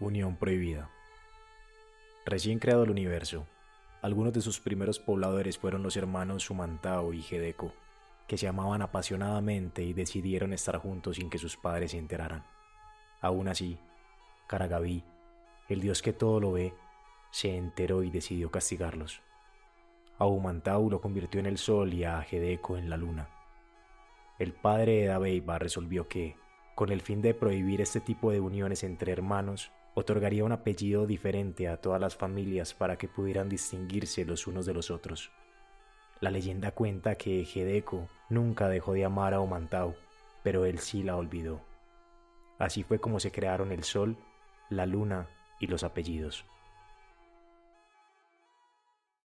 Unión prohibida. Recién creado el universo, algunos de sus primeros pobladores fueron los hermanos Sumantao y Gedeco, que se amaban apasionadamente y decidieron estar juntos sin que sus padres se enteraran. Aún así, Karagaví, el dios que todo lo ve, se enteró y decidió castigarlos. A Humantau lo convirtió en el sol y a Gedeco en la luna. El padre de Dabeiba resolvió que, con el fin de prohibir este tipo de uniones entre hermanos, otorgaría un apellido diferente a todas las familias para que pudieran distinguirse los unos de los otros. La leyenda cuenta que Gedeco nunca dejó de amar a Omantau, pero él sí la olvidó. Así fue como se crearon el sol, la luna y los apellidos.